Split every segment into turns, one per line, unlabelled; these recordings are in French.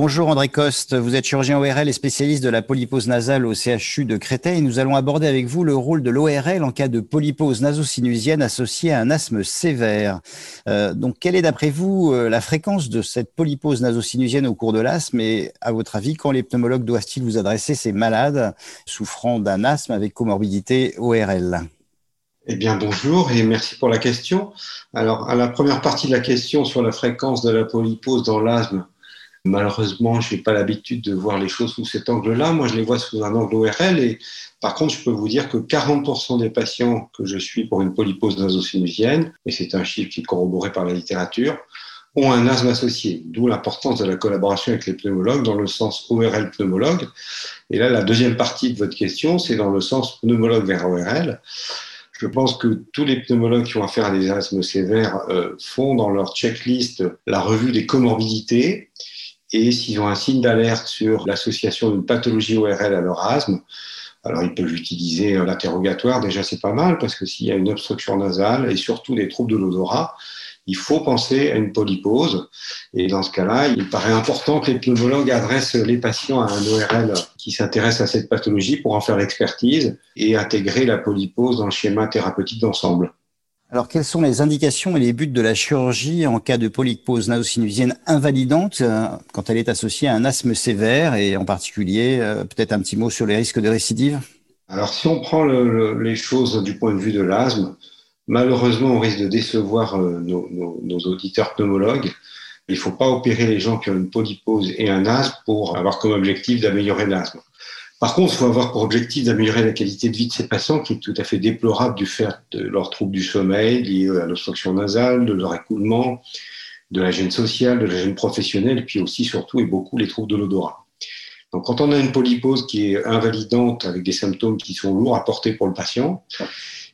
Bonjour André Coste, vous êtes chirurgien ORL et spécialiste de la polypose nasale au CHU de Créteil. Nous allons aborder avec vous le rôle de l'ORL en cas de polypose nasosinusienne associée à un asthme sévère. Euh, donc, quelle est d'après vous euh, la fréquence de cette polypose nasosinusienne au cours de l'asthme? Et à votre avis, quand les pneumologues doivent-ils vous adresser ces malades souffrant d'un asthme avec comorbidité ORL
eh bien, bonjour et merci pour la question. Alors, à la première partie de la question sur la fréquence de la polypose dans l'asthme, Malheureusement, je n'ai pas l'habitude de voir les choses sous cet angle-là. Moi, je les vois sous un angle ORL. Et par contre, je peux vous dire que 40% des patients que je suis pour une polypose nasosinusienne, et c'est un chiffre qui est corroboré par la littérature, ont un asthme associé. D'où l'importance de la collaboration avec les pneumologues dans le sens ORL pneumologue. Et là, la deuxième partie de votre question, c'est dans le sens pneumologue vers ORL. Je pense que tous les pneumologues qui ont affaire à des asthmes sévères euh, font dans leur checklist la revue des comorbidités et s'ils ont un signe d'alerte sur l'association d'une pathologie ORL à leur asthme, alors ils peuvent utiliser l'interrogatoire, déjà c'est pas mal, parce que s'il y a une obstruction nasale et surtout des troubles de l'odorat, il faut penser à une polypose. Et dans ce cas-là, il paraît important que les pneumologues adressent les patients à un ORL qui s'intéresse à cette pathologie pour en faire l'expertise et intégrer la polypose dans le schéma thérapeutique d'ensemble.
Alors, quelles sont les indications et les buts de la chirurgie en cas de polypose nasosinusienne invalidante euh, quand elle est associée à un asthme sévère et en particulier, euh, peut-être un petit mot sur les risques de récidive?
Alors, si on prend les choses du point de vue de l'asthme, malheureusement, on risque de décevoir euh, nos, nos, auditeurs pneumologues. Il ne faut pas opérer les gens qui ont une polypose et un asthme pour avoir comme objectif d'améliorer l'asthme. Par contre, il faut avoir pour objectif d'améliorer la qualité de vie de ces patients, qui est tout à fait déplorable du fait de leurs troubles du sommeil liés à l'obstruction nasale, de leur écoulement, de la gêne sociale, de la gêne professionnelle, puis aussi, surtout et beaucoup, les troubles de l'odorat. Donc, quand on a une polypose qui est invalidante avec des symptômes qui sont lourds à porter pour le patient,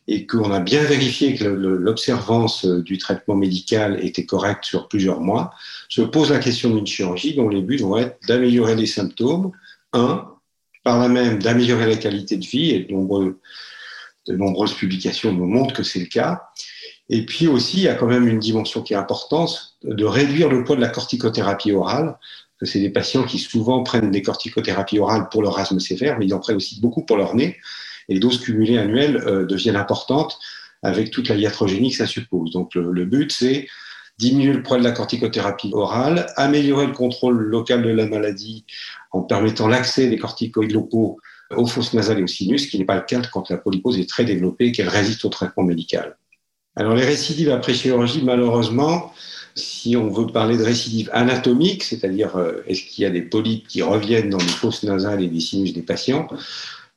et qu'on a bien vérifié que l'observance du traitement médical était correcte sur plusieurs mois, se pose la question d'une chirurgie dont les buts vont être d'améliorer les symptômes, un, par là même d'améliorer la qualité de vie, et de, nombreuses publications nous montrent que c'est le cas. Et puis aussi, il y a quand même une dimension qui est importante, de réduire le poids de la corticothérapie orale, que c'est des patients qui souvent prennent des corticothérapies orales pour leur asthme sévère, mais ils en prennent aussi beaucoup pour leur nez, et les doses cumulées annuelles euh, deviennent importantes avec toute la iatrogénie que ça suppose. Donc le but, c'est diminuer le poids de la corticothérapie orale, améliorer le contrôle local de la maladie en permettant l'accès des corticoïdes locaux aux fosses nasales et au sinus, ce qui n'est pas le cas quand la polypose est très développée et qu'elle résiste au traitement médical. Alors les récidives après chirurgie, malheureusement, si on veut parler de récidives anatomiques, c'est-à-dire euh, est-ce qu'il y a des polypes qui reviennent dans les fosses nasales et les sinus des patients,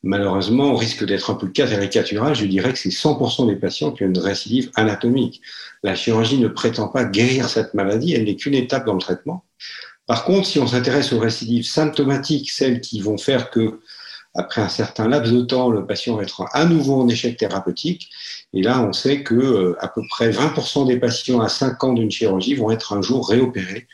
malheureusement, on risque d'être un peu caricatural. Je dirais que c'est 100% des patients qui ont une récidive anatomique. La chirurgie ne prétend pas guérir cette maladie, elle n'est qu'une étape dans le traitement. Par contre, si on s'intéresse aux récidives symptomatiques, celles qui vont faire que, après un certain laps de temps, le patient va être à nouveau en échec thérapeutique, et là, on sait que euh, à peu près 20% des patients à 5 ans d'une chirurgie vont être un jour réopérés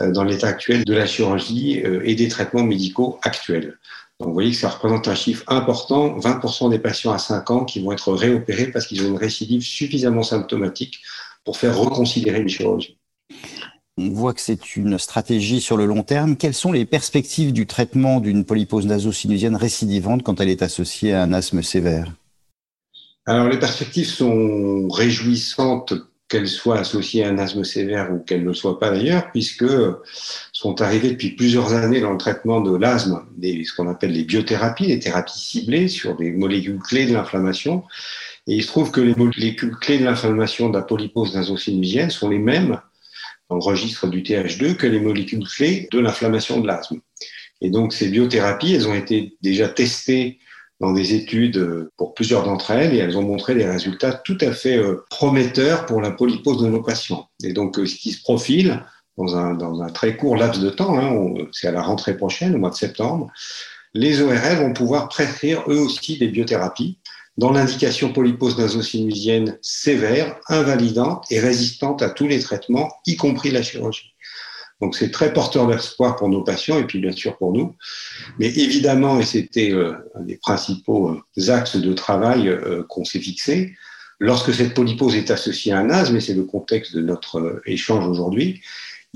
euh, dans l'état actuel de la chirurgie euh, et des traitements médicaux actuels. Donc, vous voyez que ça représente un chiffre important, 20% des patients à 5 ans qui vont être réopérés parce qu'ils ont une récidive suffisamment symptomatique pour faire reconsidérer une chirurgie.
On voit que c'est une stratégie sur le long terme. Quelles sont les perspectives du traitement d'une polypose nasosinusienne récidivante quand elle est associée à un asthme sévère?
Alors les perspectives sont réjouissantes qu'elle soit associée à un asthme sévère ou qu'elle ne le soit pas d'ailleurs, puisque sont arrivés depuis plusieurs années dans le traitement de l'asthme ce qu'on appelle les biothérapies, les thérapies ciblées sur des molécules clés de l'inflammation. Et il se trouve que les molécules clés de l'inflammation de la polypose nasosinusienne sont les mêmes dans le registre du TH2 que les molécules clés de l'inflammation de l'asthme. Et donc ces biothérapies, elles ont été déjà testées dans des études euh, pour plusieurs d'entre elles et elles ont montré des résultats tout à fait euh, prometteurs pour la polypose de nos patients. Et donc, euh, ce qui se profile dans un, très court laps de temps, hein, c'est à la rentrée prochaine, au mois de septembre, les ORL vont pouvoir prescrire eux aussi des biothérapies dans l'indication polypose nasosinusienne sévère, invalidante et résistante à tous les traitements, y compris la chirurgie. Donc c'est très porteur d'espoir pour nos patients et puis bien sûr pour nous. Mais évidemment, et c'était euh, un des principaux euh, axes de travail euh, qu'on s'est fixé, lorsque cette polypose est associée à un asthme, et c'est le contexte de notre échange aujourd'hui,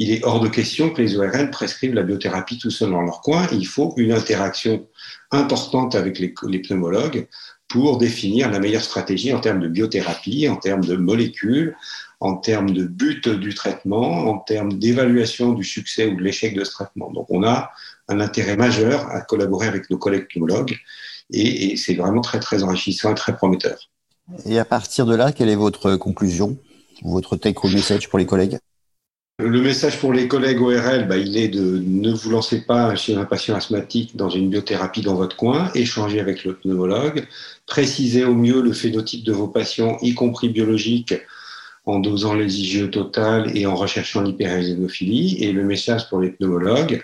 il est hors de question que les ORL prescrivent la biothérapie tout seul dans leur coin. Il faut une interaction importante avec les, les pneumologues pour définir la meilleure stratégie en termes de biothérapie, en termes de molécules, en termes de but du traitement, en termes d'évaluation du succès ou de l'échec de ce traitement. Donc on a un intérêt majeur à collaborer avec nos collègues pneumologues et, et c'est vraiment très très enrichissant et très prometteur.
Et à partir de là, quelle est votre conclusion, votre take-home message pour les collègues?
Le message pour les collègues ORL, bah, il est de ne vous lancez pas chez un patient asthmatique dans une biothérapie dans votre coin, échangez avec le pneumologue, précisez au mieux le phénotype de vos patients, y compris biologique, en dosant les IgE totales et en recherchant l'hyperéosinophilie. Et le message pour les pneumologues,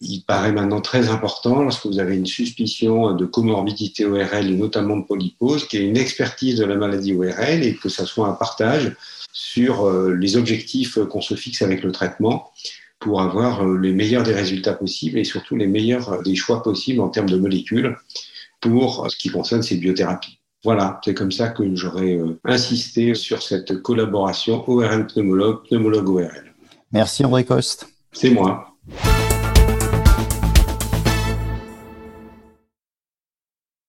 il paraît maintenant très important lorsque vous avez une suspicion de comorbidité ORL et notamment de polypose, qu'il y ait une expertise de la maladie ORL et que ça soit un partage sur euh, les objectifs qu'on se fixe avec le traitement pour avoir euh, les meilleurs des résultats possibles et surtout les meilleurs des choix possibles en termes de molécules pour ce qui concerne ces biothérapies. Voilà, c'est comme ça que j'aurais euh, insisté sur cette collaboration ORL pneumologue, pneumologue ORL.
Merci André Coste.
C'est moi.